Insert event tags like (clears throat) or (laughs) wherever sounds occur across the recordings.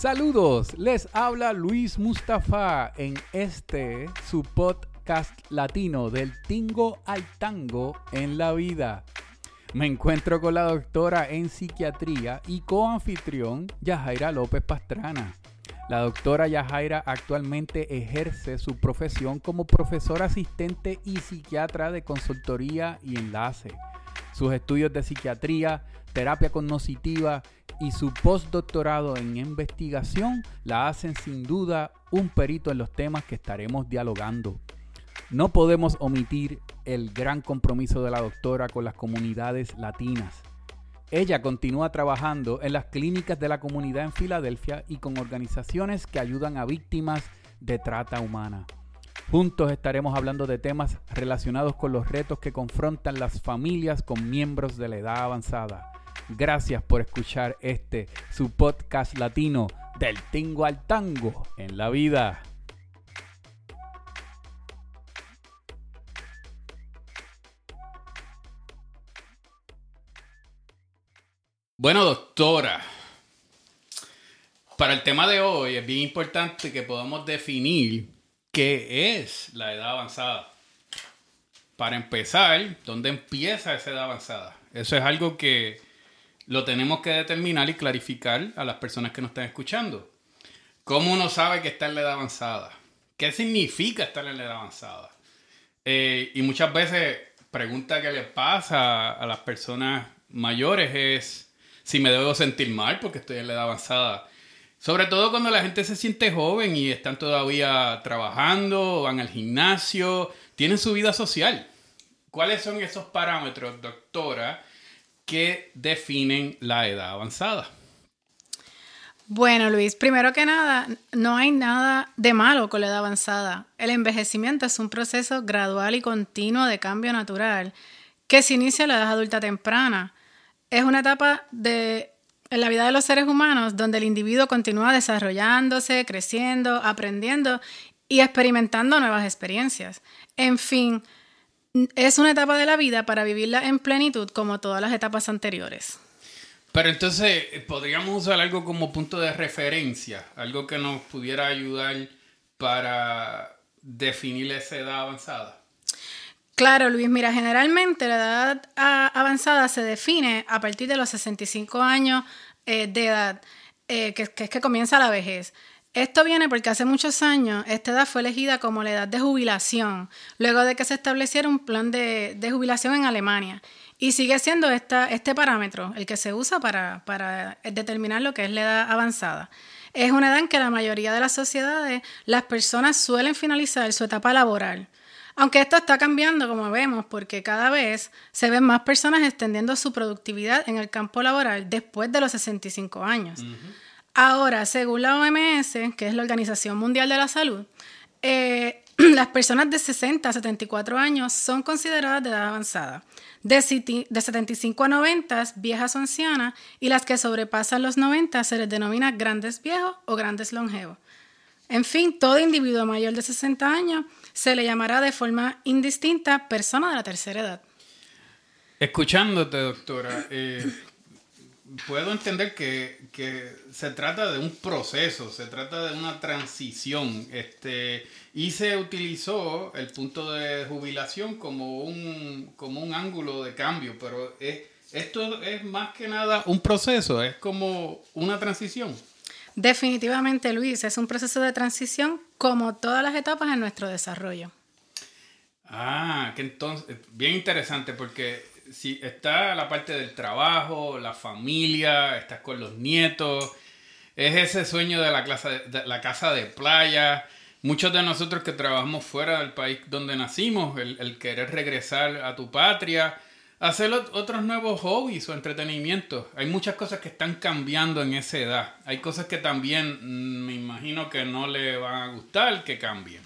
Saludos, les habla Luis Mustafa en este su podcast latino del tingo al tango en la vida. Me encuentro con la doctora en psiquiatría y coanfitrión Yajaira López Pastrana. La doctora Yajaira actualmente ejerce su profesión como profesora asistente y psiquiatra de consultoría y enlace. Sus estudios de psiquiatría, terapia cognitiva y su postdoctorado en investigación la hacen sin duda un perito en los temas que estaremos dialogando. No podemos omitir el gran compromiso de la doctora con las comunidades latinas. Ella continúa trabajando en las clínicas de la comunidad en Filadelfia y con organizaciones que ayudan a víctimas de trata humana. Juntos estaremos hablando de temas relacionados con los retos que confrontan las familias con miembros de la edad avanzada. Gracias por escuchar este, su podcast latino del tingo al tango en la vida. Bueno, doctora, para el tema de hoy es bien importante que podamos definir qué es la edad avanzada. Para empezar, ¿dónde empieza esa edad avanzada? Eso es algo que lo tenemos que determinar y clarificar a las personas que nos están escuchando. ¿Cómo uno sabe que está en la edad avanzada? ¿Qué significa estar en la edad avanzada? Eh, y muchas veces pregunta que le pasa a las personas mayores es si me debo sentir mal porque estoy en la edad avanzada. Sobre todo cuando la gente se siente joven y están todavía trabajando, van al gimnasio, tienen su vida social. ¿Cuáles son esos parámetros, doctora, que definen la edad avanzada? Bueno, Luis, primero que nada, no hay nada de malo con la edad avanzada. El envejecimiento es un proceso gradual y continuo de cambio natural que se inicia a la edad adulta temprana es una etapa de, en la vida de los seres humanos donde el individuo continúa desarrollándose, creciendo, aprendiendo y experimentando nuevas experiencias. En fin, es una etapa de la vida para vivirla en plenitud como todas las etapas anteriores. Pero entonces, ¿podríamos usar algo como punto de referencia? Algo que nos pudiera ayudar para definir esa edad avanzada. Claro, Luis, mira, generalmente la edad avanzada se define a partir de los 65 años eh, de edad, eh, que, es que comienza la vejez. Esto viene porque hace muchos años esta edad fue elegida como la edad de jubilación, luego de que se estableciera un plan de, jubilación en Alemania. Y sigue siendo esta, este parámetro el que se usa para, para determinar lo que es la edad avanzada. Es una edad en que la mayoría de las sociedades las personas suelen finalizar su etapa laboral. Aunque esto está cambiando, como vemos, porque cada vez se ven más personas extendiendo su productividad en el campo laboral después de los 65 años. Ahora, según la OMS, que es la Organización Mundial de la Salud, eh, (clears throat) las personas de 60 a 74 años son consideradas de edad avanzada. De, de 75 a 90, viejas o ancianas, y las que sobrepasan los 90 se les denomina grandes viejos o grandes longevos. En fin, todo individuo mayor de 60 años se le llamará de forma indistinta persona de la tercera edad. Escuchándote, doctora, eh, puedo entender que, se trata de un proceso, se trata de una transición, este, y se utilizó el punto de jubilación como un, como un ángulo de cambio, pero esto es más que nada un proceso, es como una transición. Definitivamente, Luis, es un proceso de transición como todas las etapas en nuestro desarrollo. Ah, que entonces, bien interesante porque si está la parte del trabajo, la familia, estás con los nietos, es ese sueño de la, la casa de playa. Muchos de nosotros que trabajamos fuera del país donde nacimos, el, el querer regresar a tu patria, hacer otros nuevos hobbies o entretenimientos. Hay muchas cosas que están cambiando en esa edad. Hay cosas que también mm, me imagino que no le van a gustar que cambien.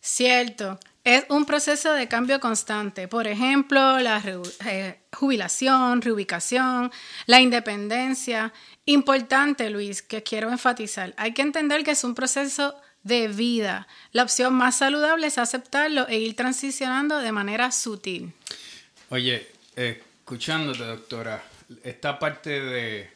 Cierto. Es un proceso de cambio constante. Por ejemplo, la eh, jubilación, reubicación, la independencia. Importante, Luis, que quiero enfatizar. Hay que entender que es un proceso de vida. La opción más saludable es aceptarlo e ir transicionando de manera sutil. Oye, escuchándote, doctora, esta parte de,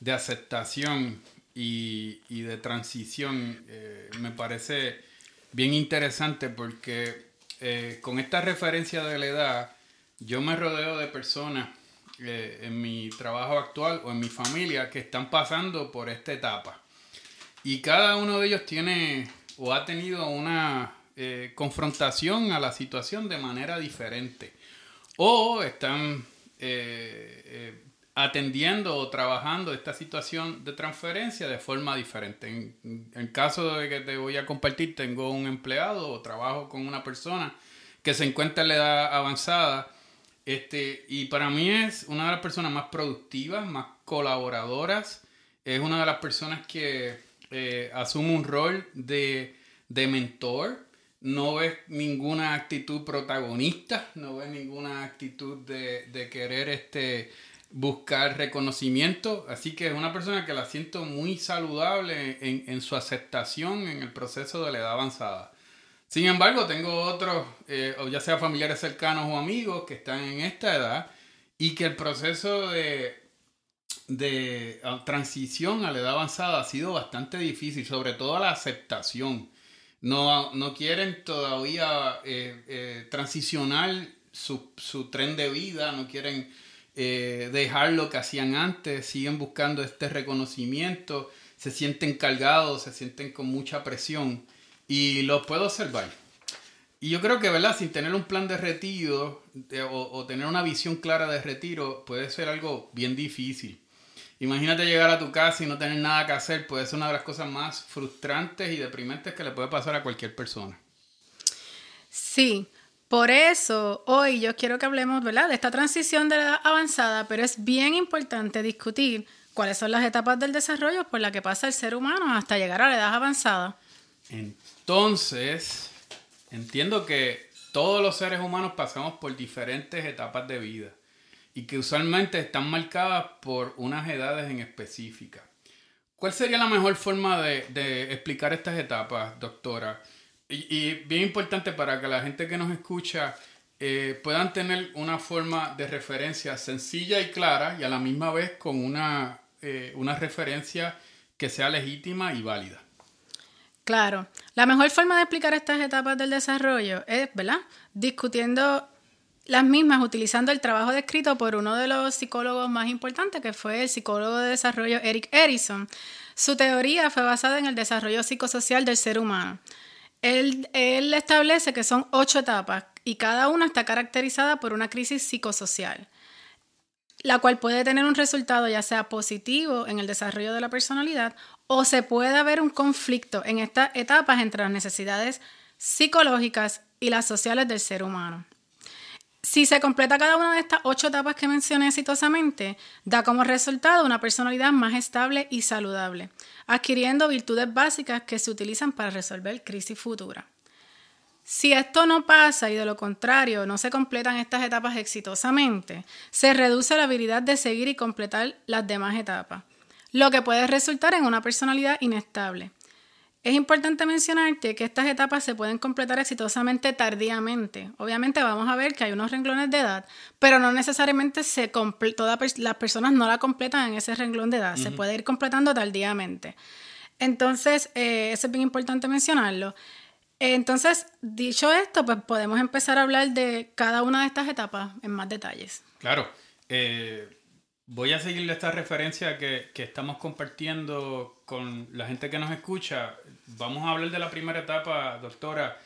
de aceptación y, de transición eh, me parece bien interesante porque eh, con esta referencia de la edad, yo me rodeo de personas eh, en mi trabajo actual o en mi familia que están pasando por esta etapa. Y cada uno de ellos tiene o ha tenido una eh, confrontación a la situación de manera diferente. O están atendiendo o trabajando esta situación de transferencia de forma diferente. En, el caso de que te voy a compartir, tengo un empleado o trabajo con una persona que se encuentra en la edad avanzada este, y para mí es una de las personas más productivas, más colaboradoras. Es una de las personas que eh, asume un rol de, mentor. No ves ninguna actitud protagonista, no ves ninguna actitud de, querer este, buscar reconocimiento. Así que es una persona que la siento muy saludable en, en su aceptación en el proceso de la edad avanzada. Sin embargo, tengo otros, eh, ya sea familiares cercanos o amigos, que están en esta edad y que el proceso de, de ah, transición a la edad avanzada ha sido bastante difícil, sobre todo la aceptación. No, no quieren todavía eh, eh, transicionar su, su, tren de vida, no quieren dejar lo que hacían antes, siguen buscando este reconocimiento, se sienten cargados, se sienten con mucha presión y lo puedo observar. Y yo creo que, ¿verdad? Sin tener un plan de retiro o, tener una visión clara de retiro puede ser algo bien difícil. Imagínate llegar a tu casa y no tener nada que hacer, puede ser una de las cosas más frustrantes y deprimentes que le puede pasar a cualquier persona. Sí, por eso hoy yo quiero que hablemos, ¿verdad? De esta transición de edad avanzada, pero es bien importante discutir cuáles son las etapas del desarrollo por las que pasa el ser humano hasta llegar a la edad avanzada. Entonces, entiendo que todos los seres humanos pasamos por diferentes etapas de vida y que usualmente están marcadas por unas edades en específica. ¿Cuál sería la mejor forma de, explicar estas etapas, doctora? Y, bien importante para que la gente que nos escucha eh, puedan tener una forma de referencia sencilla y clara y a la misma vez con una, eh, una referencia que sea legítima y válida. Claro, la mejor forma de explicar estas etapas del desarrollo es, ¿verdad? Discutiendo las mismas, utilizando el trabajo descrito por uno de los psicólogos más importantes, que fue el psicólogo de desarrollo Eric Erikson. Su teoría fue basada en el desarrollo psicosocial del ser humano. Él, establece que son ocho etapas y cada una está caracterizada por una crisis psicosocial la cual puede tener un resultado ya sea positivo en el desarrollo de la personalidad o se puede haber un conflicto en estas etapas entre las necesidades psicológicas y las sociales del ser humano. Si se completa cada una de estas ocho etapas que mencioné exitosamente, da como resultado una personalidad más estable y saludable, adquiriendo virtudes básicas que se utilizan para resolver crisis futuras. Si esto no pasa y de lo contrario no se completan estas etapas exitosamente, se reduce la habilidad de seguir y completar las demás etapas, lo que puede resultar en una personalidad inestable. Es importante mencionarte que estas etapas se pueden completar exitosamente tardíamente. Obviamente vamos a ver que hay unos renglones de edad, pero no necesariamente se todas las personas no la completan en ese renglón de edad, se puede ir completando tardíamente. Entonces, eh, eso es bien importante mencionarlo. Entonces, dicho esto, pues podemos empezar a hablar de cada una de estas etapas en más detalles. Claro. Eh, voy a seguir esta referencia que, estamos compartiendo con la gente que nos escucha. Vamos a hablar de la primera etapa, doctora.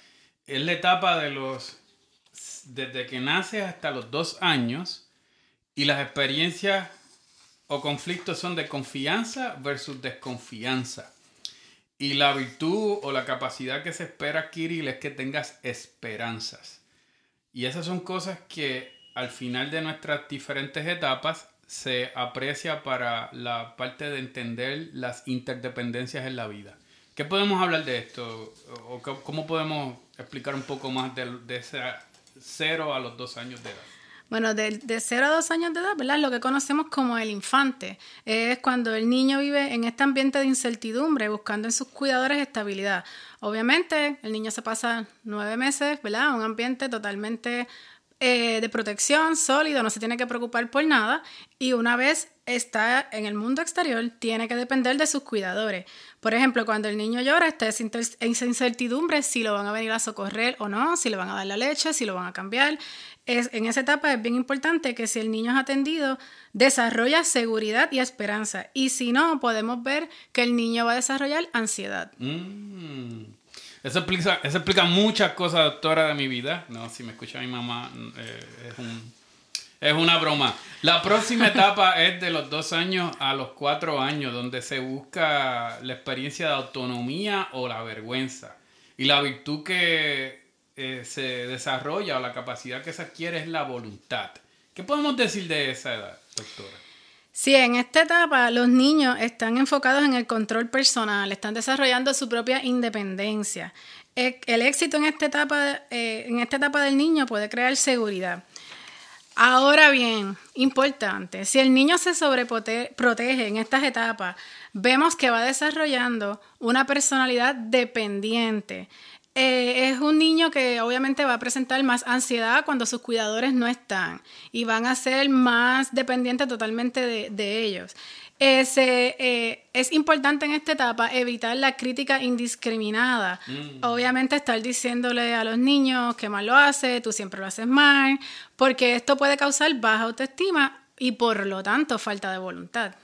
Es la etapa de los desde que nace hasta los dos años y las experiencias o conflictos son de confianza versus desconfianza. Y la virtud o la capacidad que se espera adquirir es que tengas esperanzas. Y esas son cosas que al final de nuestras diferentes etapas se aprecia para la parte de entender las interdependencias en la vida. ¿Qué podemos hablar de esto? ¿O cómo podemos explicar un poco más de, de ese cero a los dos años de edad? Bueno, de, de 0 a 2 años de edad, ¿verdad? Lo que conocemos como el infante. Es cuando el niño vive en este ambiente de incertidumbre, buscando en sus cuidadores estabilidad. Obviamente, el niño se pasa nueve meses, ¿verdad? Un ambiente totalmente eh, de protección, sólido, no se tiene que preocupar por nada y una vez está en el mundo exterior, tiene que depender de sus cuidadores. Por ejemplo, cuando el niño llora, está en incertidumbre si lo van a venir a socorrer o no, si le van a dar la leche, si lo van a cambiar. Es, en esa etapa es bien importante que si el niño es atendido, desarrolla seguridad y esperanza. Y si no, podemos ver que el niño va a desarrollar ansiedad. Mm. Eso, explica, eso explica muchas cosas, doctora, de mi vida. No, si me escucha mi mamá, eh, es un una broma. La próxima etapa (laughs) es de los dos años a los cuatro años, donde se busca la experiencia de autonomía o la vergüenza. Y la virtud que eh, se desarrolla o la capacidad que se adquiere es la voluntad. ¿Qué podemos decir de esa edad, doctora? Sí, en esta etapa los niños están enfocados en el control personal, están desarrollando su propia independencia. El, éxito en esta etapa, eh, en esta etapa del niño puede crear seguridad. Ahora bien, importante, si el niño se sobreprotege en estas etapas, vemos que va desarrollando una personalidad dependiente. Eh, es un niño que obviamente va a presentar más ansiedad cuando sus cuidadores no están y van a ser más dependientes totalmente de ellos. Eh, es importante en esta etapa evitar la crítica indiscriminada. Mm. Obviamente estar diciéndole a los niños que mal lo hace, tú siempre lo haces mal, porque esto puede causar baja autoestima y por lo tanto falta de voluntad.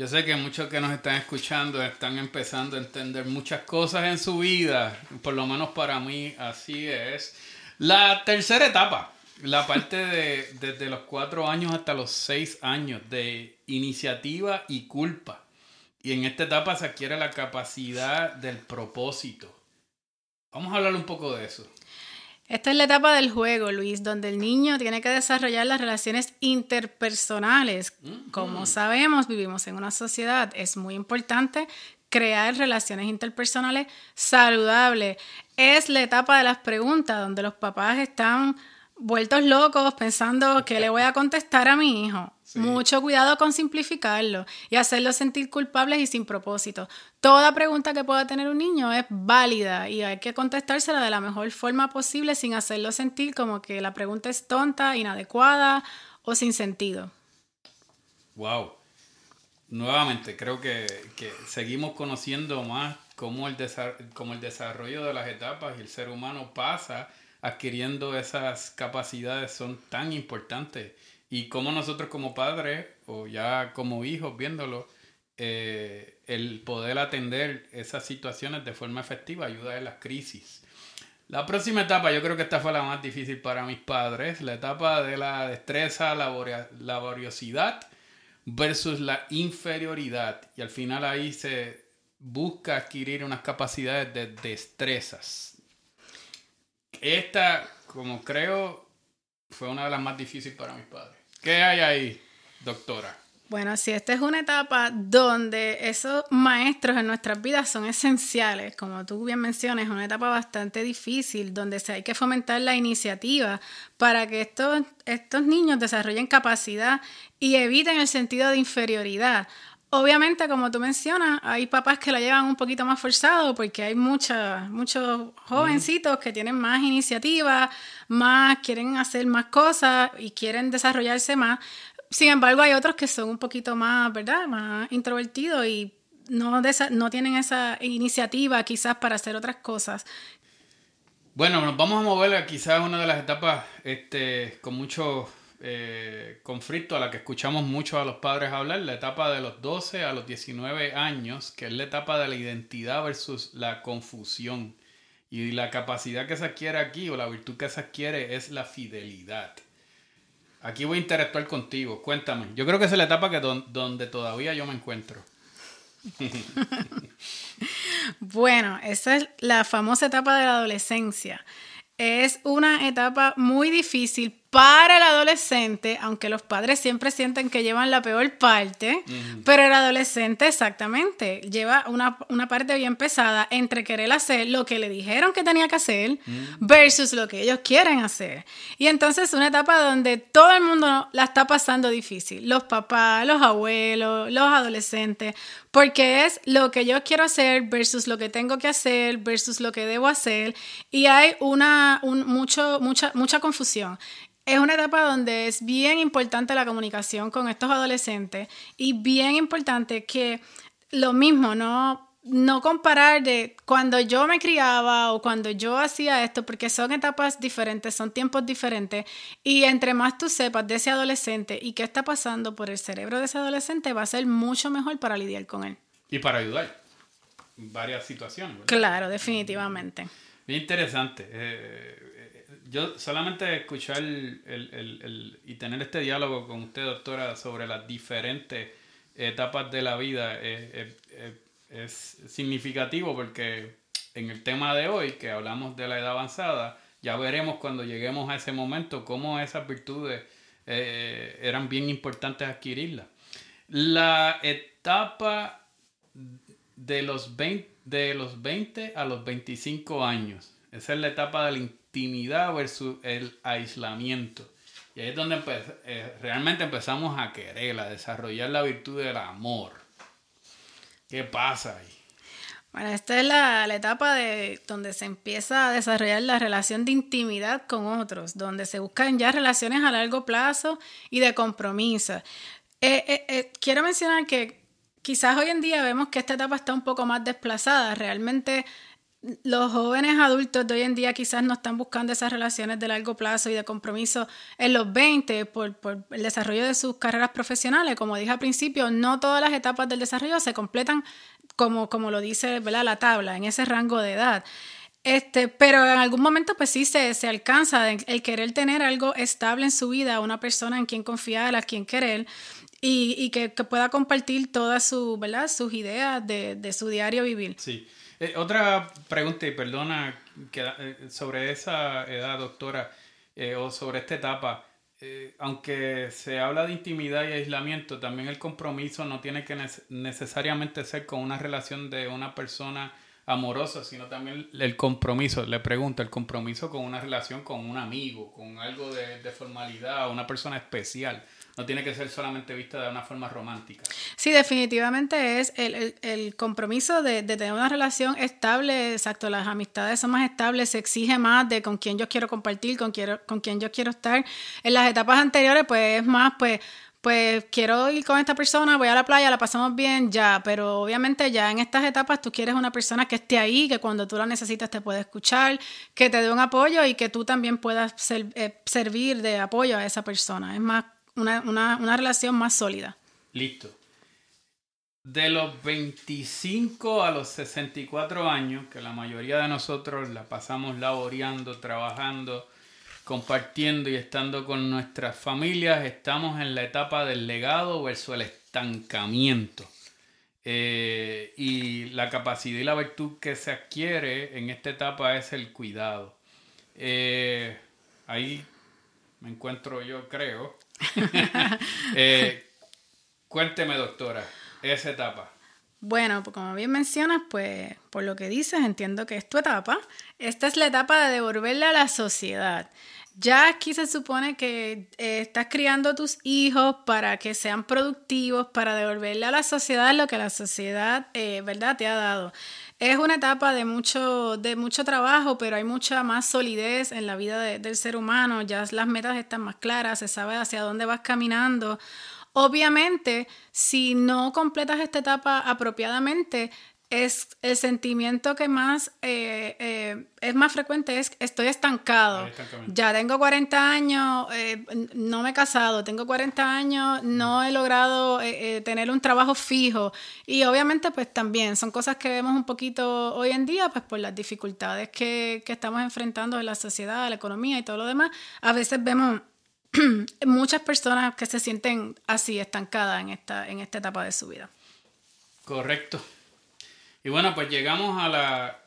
Yo sé que muchos que nos están escuchando están empezando a entender muchas cosas en su vida, por lo menos para mí así es. La tercera etapa, la parte de desde los cuatro años hasta los seis años de iniciativa y culpa. Y en esta etapa se adquiere la capacidad del propósito. Vamos a hablar un poco de eso. Esta es la etapa del juego, Luis, donde el niño tiene que desarrollar las relaciones interpersonales. Como sabemos, vivimos en una sociedad, es muy importante crear relaciones interpersonales saludables. Es la etapa de las preguntas, donde los papás están vueltos locos pensando que le voy a contestar a mi hijo. Mucho cuidado con simplificarlo y hacerlo sentir culpables y sin propósito. Toda pregunta que pueda tener un niño es válida y hay que contestársela de la mejor forma posible sin hacerlo sentir como que la pregunta es tonta, inadecuada o sin sentido. Wow. Nuevamente, creo que, seguimos conociendo más cómo el, cómo el desarrollo de las etapas y el ser humano pasa adquiriendo esas capacidades son tan importantes y como nosotros como padres o ya como hijos viéndolo, eh, el poder atender esas situaciones de forma efectiva ayuda en las crisis. La próxima etapa, yo creo que esta fue la más difícil para mis padres, la etapa de la destreza, laboriosidad versus la inferioridad. Y al final ahí se busca adquirir unas capacidades de destrezas, esta, como creo, fue una de las más difíciles para mis padres. ¿Qué hay ahí, doctora? Bueno, sí, esta es una etapa donde esos maestros en nuestras vidas son esenciales. Como tú bien mencionas, es una etapa bastante difícil donde se hay que fomentar la iniciativa para que estos, estos niños desarrollen capacidad y eviten el sentido de inferioridad. Obviamente, como tú mencionas, hay papás que la llevan un poquito más forzado porque hay muchos jovencitos que tienen más iniciativa, más quieren hacer más cosas y quieren desarrollarse más. Sin embargo, hay otros que son un poquito más, ¿verdad? Más introvertidos y no, no tienen esa iniciativa quizás para hacer otras cosas. Bueno, nos vamos a mover a quizás una de las etapas este, con mucho eh, conflicto a la que escuchamos mucho a los padres hablar, la etapa de los 12 a los 19 años, que es la etapa de la identidad versus la confusión. Y la capacidad que se adquiere aquí o la virtud que se adquiere es la fidelidad. Aquí voy a interactuar contigo. Cuéntame. Yo creo que es la etapa que donde todavía yo me encuentro. (laughs) bueno, esa es la famosa etapa de la adolescencia. Es una etapa muy difícil para el adolescente, aunque los padres siempre sienten que llevan la peor parte, pero el adolescente exactamente lleva una, parte bien pesada entre querer hacer lo que le dijeron que tenía que hacer versus lo que ellos quieren hacer. Y entonces una etapa donde todo el mundo la está pasando difícil, los papás, los abuelos, los adolescentes, porque es lo que yo quiero hacer versus lo que tengo que hacer versus lo que debo hacer y hay una mucho, mucha, mucha confusión. Es una etapa donde es bien importante la comunicación con estos adolescentes y bien importante que lo mismo, no no comparar de cuando yo me criaba o cuando yo hacía esto, porque son etapas diferentes, son tiempos diferentes, y entre más tú sepas de ese adolescente y qué está pasando por el cerebro de ese adolescente, va a ser mucho mejor para lidiar con él. Y para ayudar en varias situaciones. Claro, definitivamente. Bien interesante. Eh, eh, yo solamente escuchar el, y tener este diálogo con usted, doctora, sobre las diferentes etapas de la vida, es significativo porque en el tema de hoy, que hablamos de la edad avanzada, ya veremos cuando lleguemos a ese momento cómo esas virtudes eh, eran bien importantes adquirirlas. La etapa de los, 20, de los 20 a los 25 años, esa es la etapa de la intimidad versus el aislamiento. Y ahí es donde eh, realmente empezamos a querer, a desarrollar la virtud del amor. ¿Qué pasa ahí? Bueno, esta es la, etapa de donde se empieza a desarrollar la relación de intimidad con otros, donde se buscan ya relaciones a largo plazo y de compromiso. Eh, eh, quiero mencionar que quizás hoy en día vemos que esta etapa está un poco más desplazada. Realmente los jóvenes adultos de hoy en día quizás no están buscando esas relaciones de largo plazo y de compromiso en los 20 por, el desarrollo de sus carreras profesionales. Como dije al principio, no todas las etapas del desarrollo se completan como, como lo dice la tabla, en ese rango de edad. Este, pero en algún momento pues sí se, se alcanza el querer tener algo estable en su vida, una persona en quien confiar, a quien querer y, y que, pueda compartir todas su, sus ideas de, de su diario vivir. Sí. Eh, otra pregunta, y perdona, eh, sobre esa edad, doctora, eh, o sobre esta etapa. aunque se habla de intimidad y aislamiento, también el compromiso no tiene que necesariamente ser con una relación de una persona amorosa, sino también el compromiso, le pregunto, el compromiso con una relación con un amigo, con algo de formalidad, una persona especial no tiene que ser solamente vista de una forma romántica. Sí, definitivamente es el, compromiso de, tener una relación estable, exacto, las amistades son más estables, se exige más de con quién yo quiero compartir, con, quiero, con quién yo quiero estar. En las etapas anteriores, pues es más, pues pues quiero ir con esta persona, voy a la playa, la pasamos bien, ya, pero obviamente ya en estas etapas tú quieres una persona que esté ahí, que cuando tú la necesitas te pueda escuchar, que te dé un apoyo y que tú también puedas eh, servir de apoyo a esa persona. Es más una, relación más sólida. Listo. De los 25 a los 64 años, que la mayoría de nosotros la pasamos laboreando, trabajando, compartiendo y estando con nuestras familias, estamos en la etapa del legado versus el estancamiento. Eh, y la capacidad y la virtud que se adquiere en esta etapa es el cuidado. Eh, ahí me encuentro yo, creo, (laughs) Eh, cuénteme, doctora, esa etapa. Bueno, pues como bien mencionas, pues por lo que dices, entiendo que es tu etapa. Esta es la etapa de devolverle a la sociedad. Ya aquí se supone que eh, estás criando a tus hijos para que sean productivos, para devolverle a la sociedad lo que la sociedad, eh, ¿verdad?, te ha dado. Es una etapa de mucho, de mucho trabajo, pero hay mucha más solidez en la vida del ser humano. Ya las metas están más claras, se sabe hacia dónde vas caminando. Obviamente, si no completas esta etapa apropiadamente, es el sentimiento que más eh, eh, es más frecuente es estoy estancado. Ya tengo 40 años, eh, no me he casado, tengo 40 años, no he logrado tener un trabajo fijo. Y obviamente pues también son cosas que vemos un poquito hoy en día pues por las dificultades que, que estamos enfrentando en la sociedad, la economía y todo lo demás. A veces vemos (clears throat) muchas personas que se sienten así estancadas en esta, en esta etapa de su vida. Correcto. Y bueno, pues llegamos a la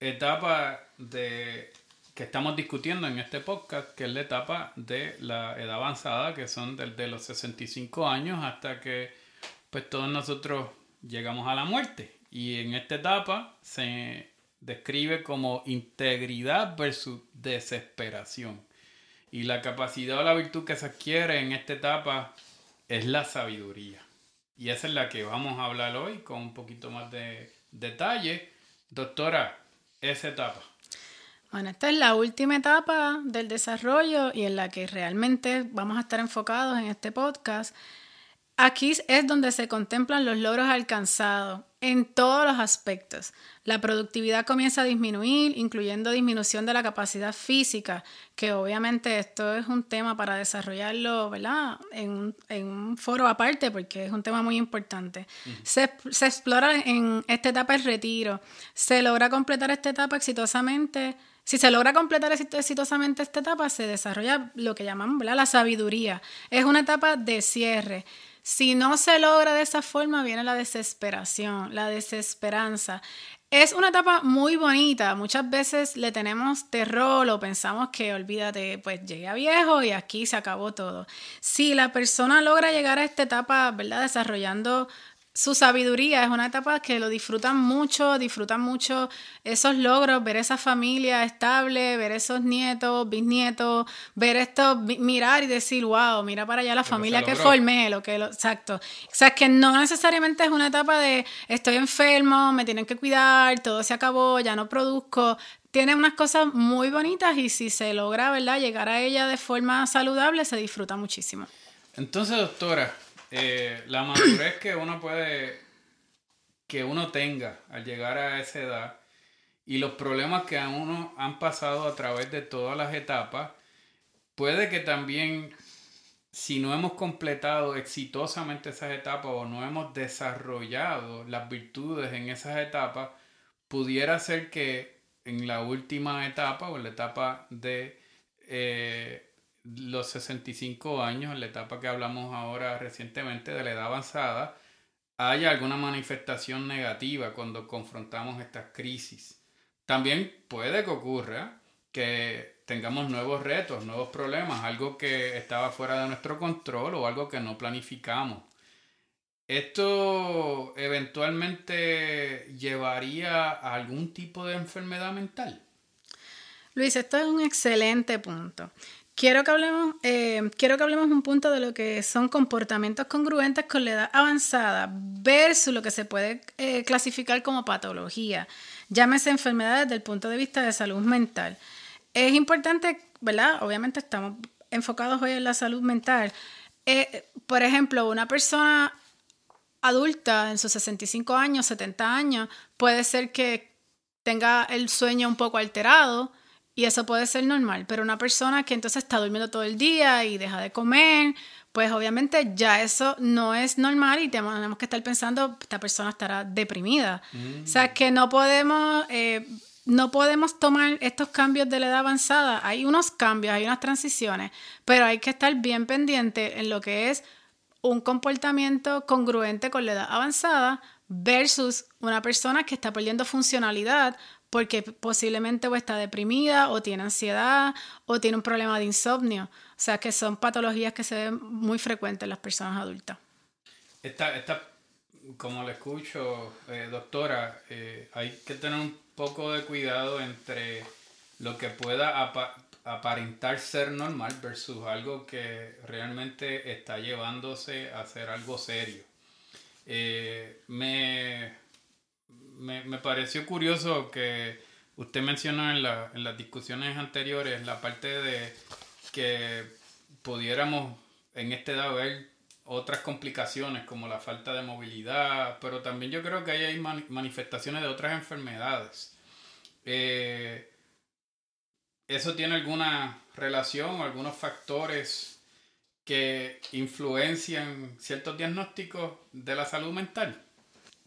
etapa de que estamos discutiendo en este podcast, que es la etapa de la edad avanzada, que son desde los 65 años hasta que pues todos nosotros llegamos a la muerte. Y en esta etapa se describe como integridad versus desesperación. Y la capacidad o la virtud que se adquiere en esta etapa es la sabiduría. Y esa es la que vamos a hablar hoy con un poquito más de detalle. Doctora, esa etapa. Bueno, esta es la última etapa del desarrollo y en la que realmente vamos a estar enfocados en este podcast. Aquí es donde se contemplan los logros alcanzados en todos los aspectos. La productividad comienza a disminuir, incluyendo disminución de la capacidad física, que obviamente esto es un tema para desarrollarlo ¿verdad? En, un foro aparte, porque es un tema muy importante. se, se explora en esta etapa el retiro, se logra completar esta etapa exitosamente. Si se logra completar exitosamente esta etapa, se desarrolla lo que llamamos ¿verdad? la sabiduría. Es una etapa de cierre. Si no se logra de esa forma, viene la desesperación, la desesperanza. Es una etapa muy bonita. Muchas veces le tenemos terror o pensamos que, olvídate, pues llegué a viejo y aquí se acabó todo. Si la persona logra llegar a esta etapa, ¿verdad? Desarrollando su sabiduría es una etapa que lo disfrutan mucho, disfrutan mucho esos logros, ver esa familia estable, ver esos nietos, bisnietos, ver esto, mirar y decir, wow, mira para allá la familia que formé, lo que lo, exacto. O sea, que no necesariamente es una etapa de estoy enfermo, me tienen que cuidar, todo se acabó, ya no produzco. Tiene unas cosas muy bonitas y si se logra, ¿verdad?, llegar a ella de forma saludable, se disfruta muchísimo. Entonces, doctora, eh, la madurez que uno puede, que uno tenga al llegar a esa edad y los problemas que a uno han pasado a través de todas las etapas, puede que también, si no hemos completado exitosamente esas etapas o no hemos desarrollado las virtudes en esas etapas, pudiera ser que en la última etapa o en la etapa de eh, los 65 años, en la etapa que hablamos ahora recientemente de la edad avanzada, haya alguna manifestación negativa cuando confrontamos estas crisis. También puede que ocurra que tengamos nuevos retos, nuevos problemas, algo que estaba fuera de nuestro control o algo que no planificamos. ¿Esto eventualmente llevaría a algún tipo de enfermedad mental? Luis, esto es un excelente punto. Quiero que hablemos, eh, quiero que hablemos un punto de lo que son comportamientos congruentes con la edad avanzada versus lo que se puede eh, clasificar como patología. Llámese enfermedades desde el punto de vista de salud mental. Es importante, ¿verdad? Obviamente estamos enfocados hoy en la salud mental. Eh, por ejemplo, una persona adulta en sus 65 años, 70 años, puede ser que tenga el sueño un poco alterado, y eso puede ser normal, pero una persona que entonces está durmiendo todo el día y deja de comer, pues obviamente ya eso no es normal y tenemos que estar pensando, esta persona estará deprimida. O sea, que no podemos, eh, no podemos tomar estos cambios de la edad avanzada. Hay unos cambios, hay unas transiciones, pero hay que estar bien pendiente en lo que es un comportamiento congruente con la edad avanzada versus una persona que está perdiendo funcionalidad porque posiblemente o está deprimida o tiene ansiedad o tiene un problema de insomnio. O sea que son patologías que se ven muy frecuentes en las personas adultas. Esta, esta como le escucho, eh, doctora, eh, hay que tener un poco de cuidado entre lo que pueda aparentar ser normal versus algo que realmente está llevándose a ser algo serio. Eh, me me, me pareció curioso que usted mencionó en, la, en las discusiones anteriores la parte de que pudiéramos en esta edad ver otras complicaciones como la falta de movilidad, pero también yo creo que hay manifestaciones de otras enfermedades. Eh, ¿Eso tiene alguna relación o algunos factores que influencian ciertos diagnósticos de la salud mental?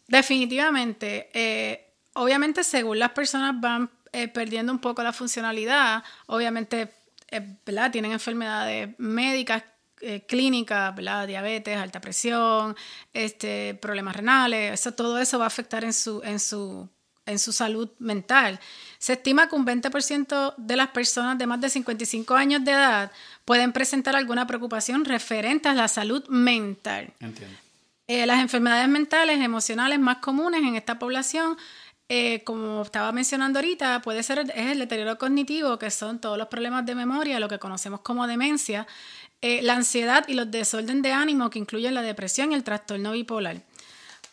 Definitivamente. Eh, obviamente, según las personas van eh, perdiendo un poco la funcionalidad, obviamente, eh. Tienen enfermedades médicas, clínicas, ¿verdad? Diabetes, alta presión, este, problemas renales, eso, todo eso va a afectar en su, en su, en su salud mental. Se estima que un 20% de las personas de más de 55 años de edad pueden presentar alguna preocupación referente a la salud mental. Entiendo. Eh, las enfermedades mentales, emocionales más comunes en esta población, eh, como estaba mencionando ahorita, puede ser es el deterioro cognitivo, que son todos los problemas de memoria, lo que conocemos como demencia, eh, la ansiedad y los desórdenes de ánimo que incluyen la depresión y el trastorno bipolar.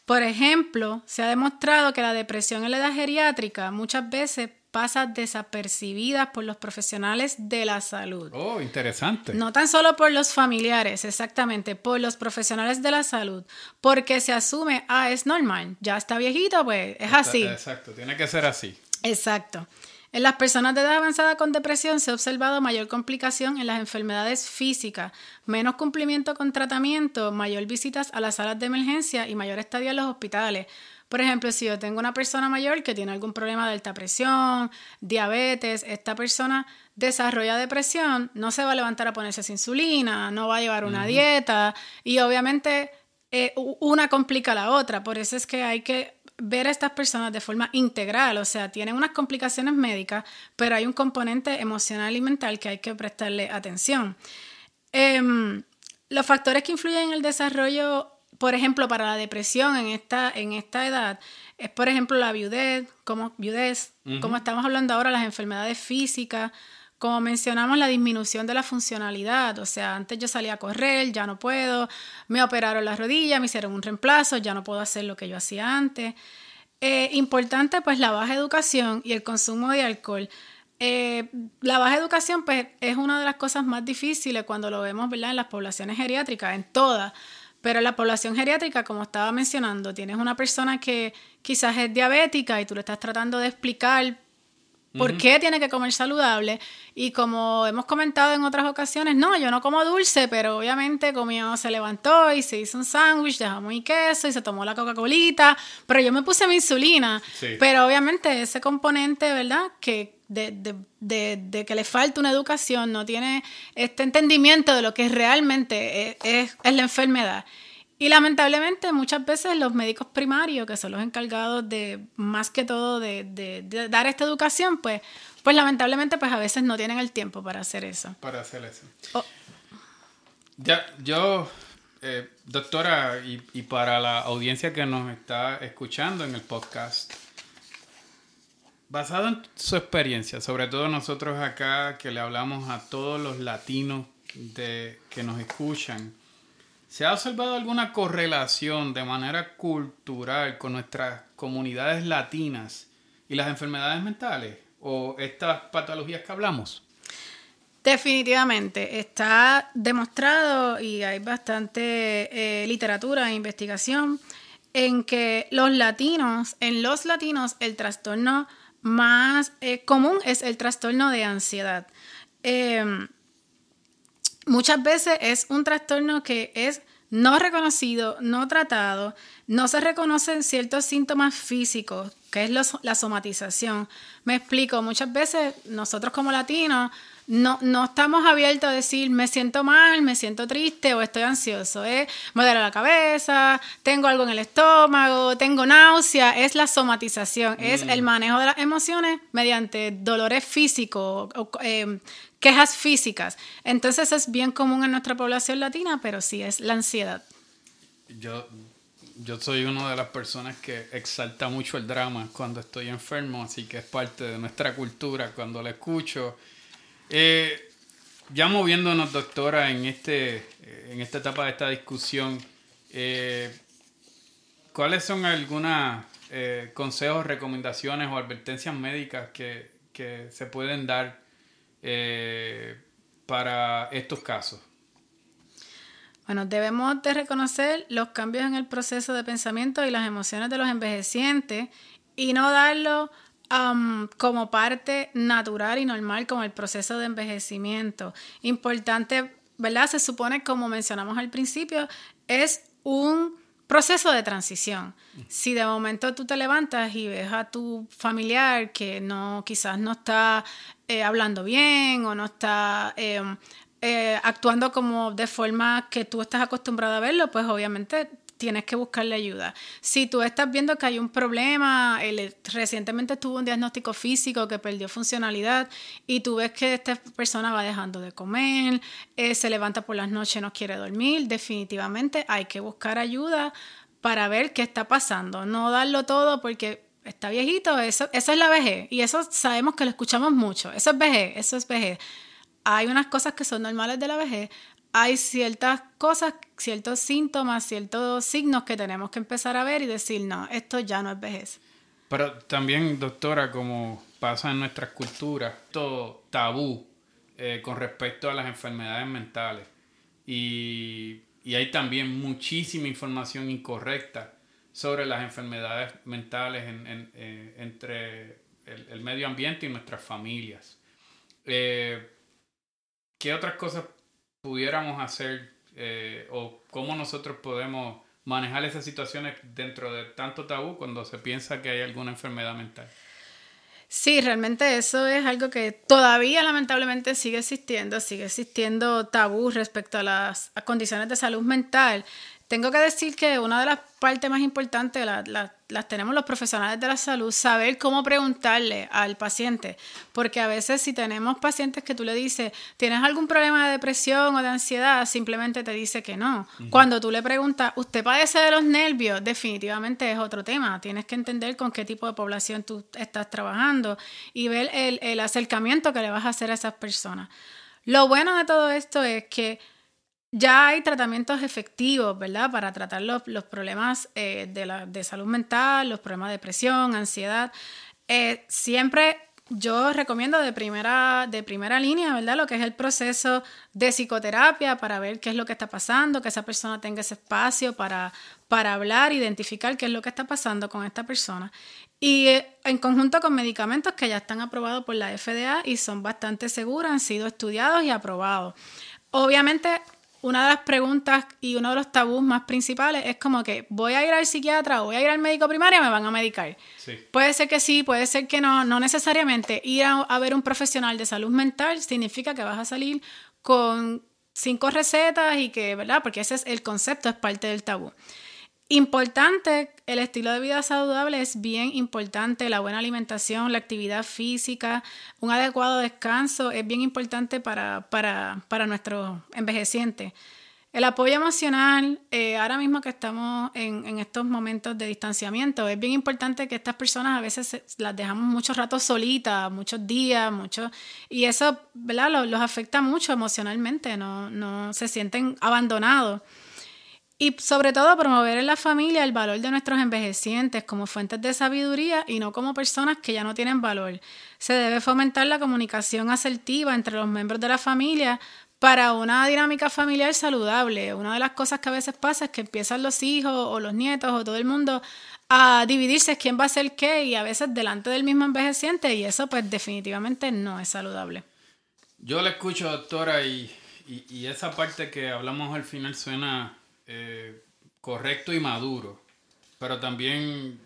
Por ejemplo, se ha demostrado que la depresión en la edad geriátrica muchas veces pasa desapercibidas por los profesionales de la salud. Oh, interesante. No tan solo por los familiares, exactamente, por los profesionales de la salud, porque se asume, ah, es normal, ya está viejito, pues es así. Exacto, tiene que ser así. Exacto. En las personas de edad avanzada con depresión se ha observado mayor complicación en las enfermedades físicas, menos cumplimiento con tratamiento, mayor visitas a las salas de emergencia y mayor estadía en los hospitales. Por ejemplo, si yo tengo una persona mayor que tiene algún problema de alta presión, diabetes, esta persona desarrolla depresión, no se va a levantar a ponerse insulina, no va a llevar una dieta y obviamente eh, una complica a la otra. Por eso es que hay que ver a estas personas de forma integral, o sea, tienen unas complicaciones médicas, pero hay un componente emocional y mental que hay que prestarle atención. Em, los factores que influyen en el desarrollo, por ejemplo, para la depresión en esta, en esta edad, es, por ejemplo, la viudez, como, viudez, como estamos hablando ahora, las enfermedades físicas, como mencionamos, la disminución de la funcionalidad, o sea, antes yo salía a correr, ya no puedo, me operaron las rodillas, me hicieron un reemplazo, ya no puedo hacer lo que yo hacía antes. Eh, importante, pues, la baja educación y el consumo de alcohol. Eh, la baja educación, pues, es una de las cosas más difíciles cuando lo vemos, ¿verdad?, en las poblaciones geriátricas, en todas. Pero la población geriátrica, como estaba mencionando, tienes una persona que quizás es diabética y tú le estás tratando de explicar ¿Por qué tiene que comer saludable? Y como hemos comentado en otras ocasiones, no, yo no como dulce, pero obviamente comió, se levantó y se hizo un sándwich de jamón y queso y se tomó la Coca-Colita, pero yo me puse mi insulina. Pero obviamente ese componente, ¿verdad? Que de, de, de, de, que le falta una educación, no tiene este entendimiento de lo que realmente es, es la enfermedad. Y lamentablemente muchas veces los médicos primarios, que son los encargados de más que todo de, dar esta educación, pues, pues lamentablemente pues a veces no tienen el tiempo para hacer eso. Para hacer eso. Oh. Ya, yo, eh, doctora, y, y para la audiencia que nos está escuchando en el podcast, basado en su experiencia, sobre todo nosotros acá que le hablamos a todos los latinos que nos escuchan, ¿Se ha observado alguna correlación de manera cultural con nuestras comunidades latinas y las enfermedades mentales o estas patologías que hablamos? Definitivamente, está demostrado y hay bastante eh, literatura e investigación en que los latinos, en los latinos, el trastorno más eh, común es el trastorno de ansiedad. Em, muchas veces es un trastorno que es no reconocido, no tratado, no se reconocen ciertos síntomas físicos, que es la somatización. Me explico, muchas veces nosotros como latinos no, no estamos abiertos a decir me siento mal, me siento triste o estoy ansioso. ¿eh? Me duele la cabeza, tengo algo en el estómago, tengo náusea. Es la somatización, es el mm. manejo de las emociones mediante dolores físicos, o, eh, quejas físicas. Entonces es bien común en nuestra población latina, pero sí es la ansiedad. Yo, yo soy una de las personas que exalta mucho el drama cuando estoy enfermo, así que es parte de nuestra cultura cuando lo escucho. Eh, ya moviéndonos, doctora, en, este, en esta etapa de esta discusión, eh, ¿cuáles son algunos eh, consejos, recomendaciones o advertencias médicas que, que se pueden dar para estos casos? Bueno, debemos de reconocer los cambios en el proceso de pensamiento y las emociones de los envejecientes y no darlo como parte natural y normal como el proceso de envejecimiento. Importante, ¿verdad? Se supone, como mencionamos al principio, es un proceso de transición. Si de momento tú te levantas y ves a tu familiar que no, quizás no está eh, hablando bien o no está em, eh, actuando como de forma que tú estás acostumbrado a verlo, pues obviamente tienes que buscarle ayuda. Si tú estás viendo que hay un problema, recientemente tuvo un diagnóstico físico que perdió funcionalidad y tú ves que esta persona va dejando de comer, eh, se levanta por las noches, no quiere dormir, definitivamente hay que buscar ayuda para ver qué está pasando. No darlo todo porque está viejito, eso, eso es la vejez y eso sabemos que lo escuchamos mucho. Eso es vejez, eso es vejez. Hay unas cosas que son normales de la vejez, hay ciertas cosas, ciertos síntomas, ciertos signos que tenemos que empezar a ver y decir, no, esto ya no es vejez. Pero también, doctora, como pasa en nuestras culturas, todo tabú eh, con respecto a las enfermedades mentales. Y, hay también muchísima información incorrecta sobre las enfermedades mentales eh, entre el, medio ambiente y nuestras familias. Eh, ¿Qué otras cosas pudiéramos hacer o cómo nosotros podemos manejar esas situaciones dentro de tanto tabú cuando se piensa que hay alguna enfermedad mental? Sí, realmente eso es algo que todavía lamentablemente sigue existiendo, sigue existiendo tabú respecto a las condiciones de salud mental. Tengo que decir que una de las partes más importantes las tenemos los profesionales de la salud, saber cómo preguntarle al paciente, porque a veces si tenemos pacientes que tú le dices, ¿tienes algún problema de depresión o de ansiedad? Simplemente te dice que no. Cuando tú le preguntas, ¿usted padece de los nervios? Definitivamente es otro tema. Tienes que entender con qué tipo de población tú estás trabajando y ver el, el acercamiento que le vas a hacer a esas personas. Lo bueno de todo esto es que ya hay tratamientos efectivos, ¿verdad? Para tratar los, problemas eh, de, la, de, salud mental, los problemas de depresión, ansiedad. Eh, siempre yo recomiendo de primera, de primera línea, ¿verdad? Lo que es el proceso de psicoterapia para ver qué es lo que está pasando, que esa persona tenga ese espacio para, para hablar, identificar qué es lo que está pasando con esta persona. Y eh, en conjunto con medicamentos que ya están aprobados por la FDA y son bastante seguros, han sido estudiados y aprobados. Obviamente una de las preguntas y uno de los tabús más principales es como que voy a ir al psiquiatra o voy a ir al médico primario, me van a medicar. Puede ser que sí, puede ser que no, no necesariamente. Ir a, ver un profesional de salud mental significa que vas a salir con cinco recetas y que, ¿verdad? Porque ese es el concepto, es parte del tabú. Importante, el estilo de vida saludable es bien importante, la buena alimentación, la actividad física, un adecuado descanso es bien importante para, para, para nuestros envejecientes. El apoyo emocional, eh, ahora mismo que estamos en, en, estos momentos de distanciamiento, es bien importante que estas personas a veces las dejamos muchos ratos solitas, muchos días, muchos, y eso ¿verdad? Los, los afecta mucho emocionalmente, no, no se sienten abandonados. Y sobre todo promover en la familia el valor de nuestros envejecientes como fuentes de sabiduría y no como personas que ya no tienen valor. Se debe fomentar la comunicación asertiva entre los miembros de la familia para una dinámica familiar saludable. Una de las cosas que a veces pasa es que empiezan los hijos o los nietos o todo el mundo a dividirse quién va a hacer qué y a veces delante del mismo envejeciente y eso pues definitivamente no es saludable. Yo le escucho, doctora, y, y esa parte que hablamos al final suena eh, correcto y maduro, pero también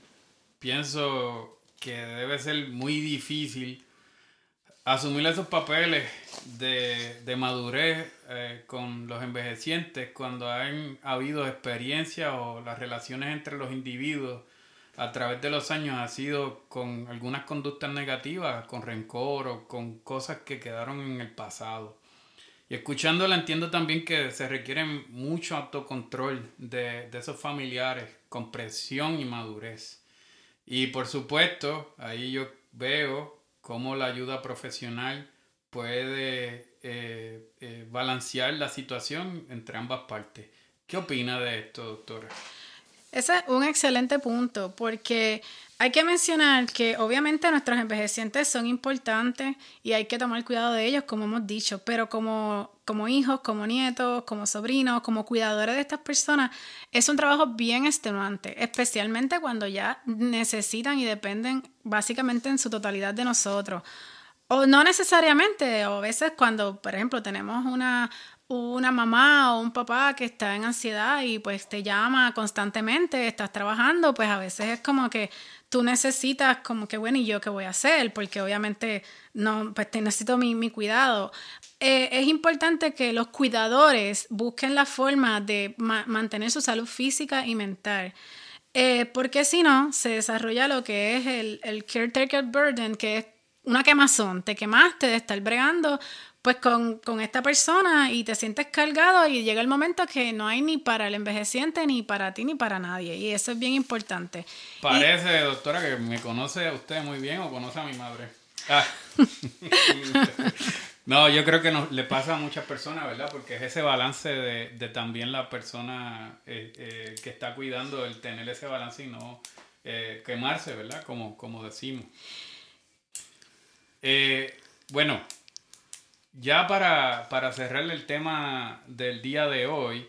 pienso que debe ser muy difícil asumir esos papeles de, madurez eh, con los envejecientes cuando han habido experiencias o las relaciones entre los individuos a través de los años ha sido con algunas conductas negativas, con rencor o con cosas que quedaron en el pasado. Y escuchándola entiendo también que se requiere mucho autocontrol de, de esos familiares, comprensión y madurez. Y por supuesto, ahí yo veo cómo la ayuda profesional puede eh, eh, balancear la situación entre ambas partes. ¿Qué opina de esto, doctora? Ese es un excelente punto, porque hay que mencionar que obviamente nuestros envejecientes son importantes y hay que tomar cuidado de ellos, como hemos dicho, pero como, como hijos, como nietos, como sobrinos, como cuidadores de estas personas, es un trabajo bien extenuante, especialmente cuando ya necesitan y dependen básicamente en su totalidad de nosotros. O no necesariamente, o a veces cuando, por ejemplo, tenemos una, una mamá o un papá que está en ansiedad y pues te llama constantemente, estás trabajando, pues a veces es como que tú necesitas como que, bueno, ¿y yo qué voy a hacer? Porque obviamente no, pues te necesito mi, mi cuidado. Eh, es importante que los cuidadores busquen la forma de mantener su salud física y mental. Eh, porque si no, se desarrolla lo que es el, el caretaker burden, que es una quemazón. Te quemaste de estar bregando pues con, con, esta persona y te sientes cargado y llega el momento que no hay ni para el envejeciente, ni para ti, ni para nadie. Y eso es bien importante. Parece, doctora, que me conoce a usted muy bien o conoce a mi madre. Ah. (laughs) no, yo creo que le pasa a muchas personas, ¿verdad? Porque es ese balance de, de también la persona eh, eh, que está cuidando, el tener ese balance y no eh, quemarse, ¿verdad? Como, como decimos. Bueno, ya para, para cerrar el tema del día de hoy,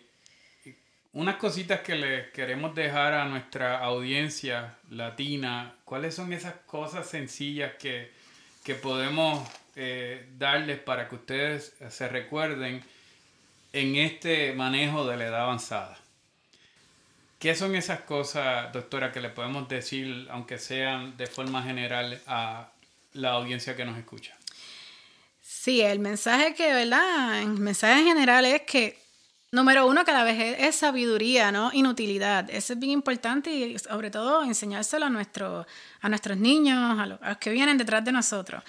unas cositas que le queremos dejar a nuestra audiencia latina, ¿cuáles son esas cosas sencillas que, podemos eh, darles para que ustedes se recuerden en este manejo de la edad avanzada? ¿Qué son esas cosas, doctora, que le podemos decir, aunque sean de forma general, a la audiencia que nos escucha? Sí, el mensaje que, ¿verdad? El mensaje general es que, número uno, que la vejez es sabiduría, ¿no? Inutilidad. Eso es bien importante y sobre todo enseñárselo a, nuestro, a nuestros niños, a los que vienen detrás de nosotros.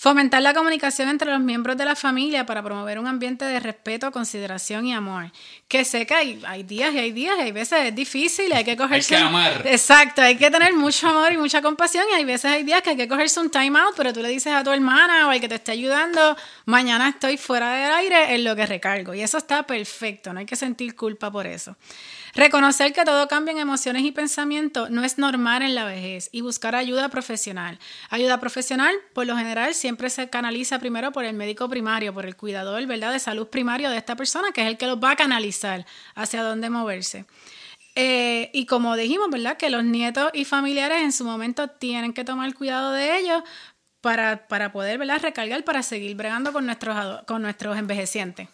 Fomentar la comunicación entre los miembros de la familia para promover un ambiente de respeto, consideración y amor. Que sé que hay, hay días y hay días y hay veces es difícil, hay que cogerse... Hay que amar. Exacto, hay que tener mucho amor y mucha compasión y hay veces hay días que hay que cogerse un time out, pero tú le dices a tu hermana o al que te esté ayudando, mañana estoy fuera del aire en lo que recargo. Y eso está perfecto, no hay que sentir culpa por eso. Reconocer que todo cambia en emociones y pensamientos no es normal en la vejez y buscar ayuda profesional. Ayuda profesional, por lo general, siempre se canaliza primero por el médico primario, por el cuidador ¿verdad? de salud primario de esta persona, que es el que los va a canalizar hacia dónde moverse. Eh, y como dijimos, ¿verdad? Que los nietos y familiares en su momento tienen que tomar cuidado de ellos para, para poder ¿verdad? recargar, para seguir bregando con nuestros, con nuestros envejecientes.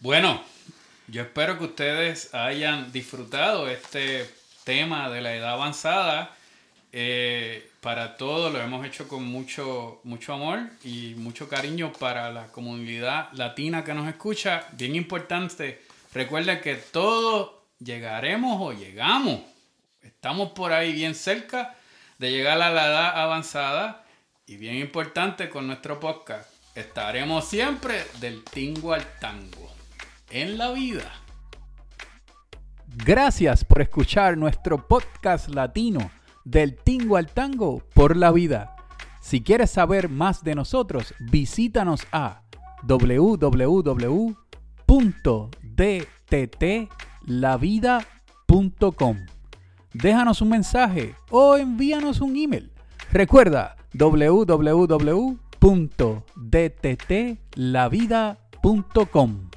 Bueno, yo espero que ustedes hayan disfrutado este tema de la edad avanzada. Eh, para todos lo hemos hecho con mucho, mucho amor y mucho cariño para la comunidad latina que nos escucha. Bien importante, recuerden que todos llegaremos o llegamos. Estamos por ahí bien cerca de llegar a la edad avanzada y bien importante con nuestro podcast. Estaremos siempre del tingo al tango en la vida. Gracias por escuchar nuestro podcast latino del Tingo al Tango por la vida. Si quieres saber más de nosotros, visítanos a www.dttlavida.com. Déjanos un mensaje o envíanos un email. Recuerda www.dttlavida.com.